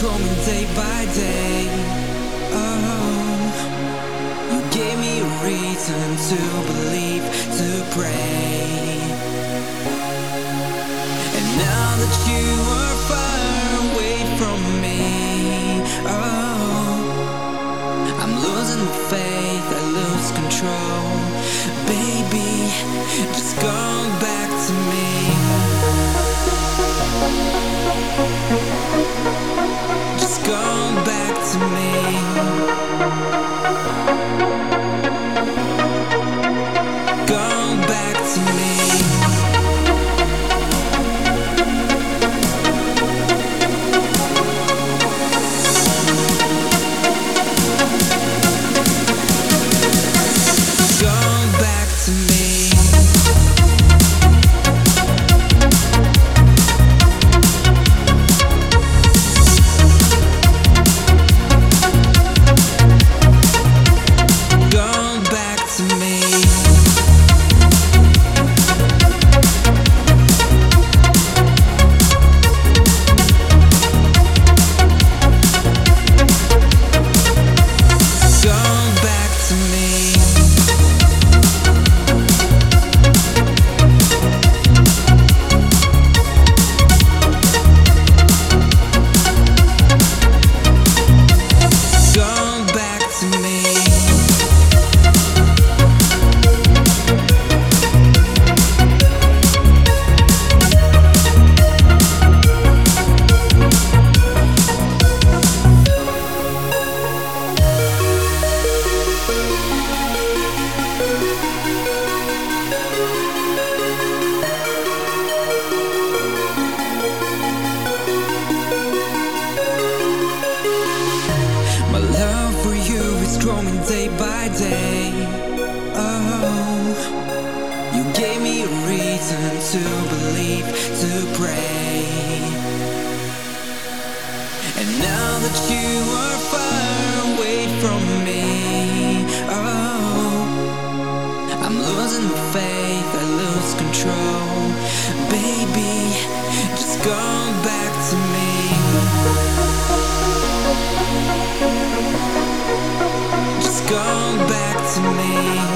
growing day by day. Oh, you gave me a reason to believe, to pray. And now that you are far away from me, oh, I'm losing faith, I lose control. Baby, just go back to me to me. Growing day by day. Oh, you gave me a reason to believe, to pray. And now that you are far away from me, oh, I'm losing faith, I lose control. Baby, just go back to me. Me.